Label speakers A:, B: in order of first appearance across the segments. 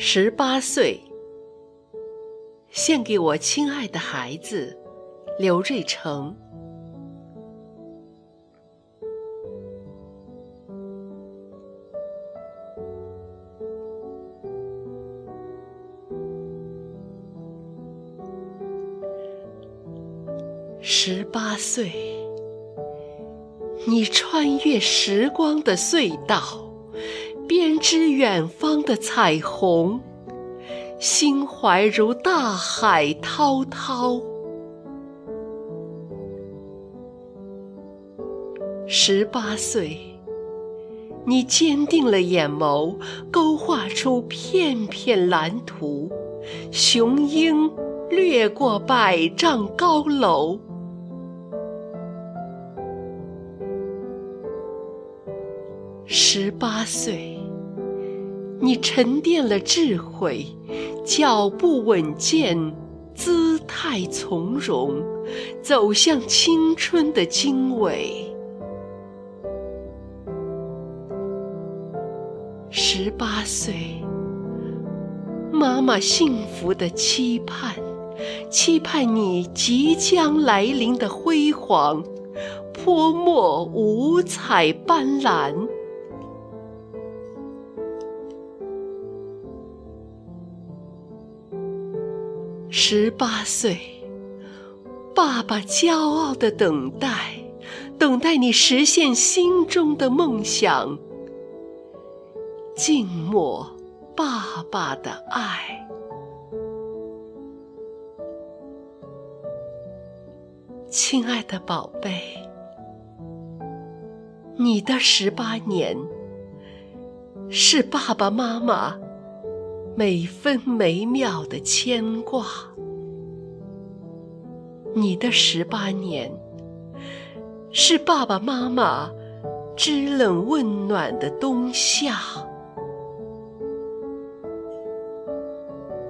A: 十八岁，献给我亲爱的孩子刘瑞成。十八岁，你穿越时光的隧道。编织远方的彩虹，心怀如大海滔滔。十八岁，你坚定了眼眸，勾画出片片蓝图，雄鹰掠过百丈高楼。十八岁，你沉淀了智慧，脚步稳健，姿态从容，走向青春的经纬。十八岁，妈妈幸福的期盼，期盼你即将来临的辉煌，泼墨五彩斑斓。十八岁，爸爸骄傲的等待，等待你实现心中的梦想。静默，爸爸的爱。亲爱的宝贝，你的十八年，是爸爸妈妈。每分每秒的牵挂，你的十八年是爸爸妈妈知冷问暖的冬夏。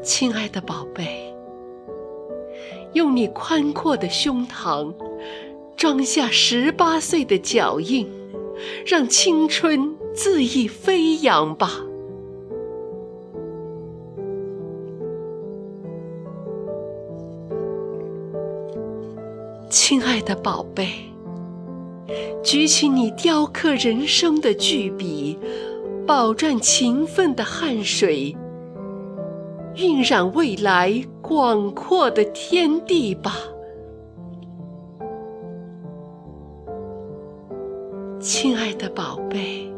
A: 亲爱的宝贝，用你宽阔的胸膛装下十八岁的脚印，让青春恣意飞扬吧。亲爱的宝贝，举起你雕刻人生的巨笔，饱蘸勤奋的汗水，晕染未来广阔的天地吧。亲爱的宝贝，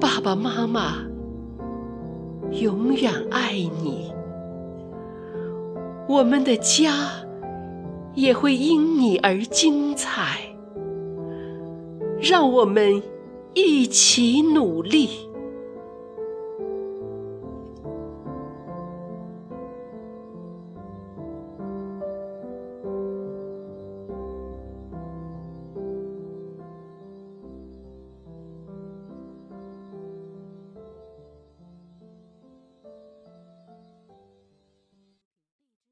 A: 爸爸妈妈永远爱你。我们的家也会因你而精彩，让我们一起努力。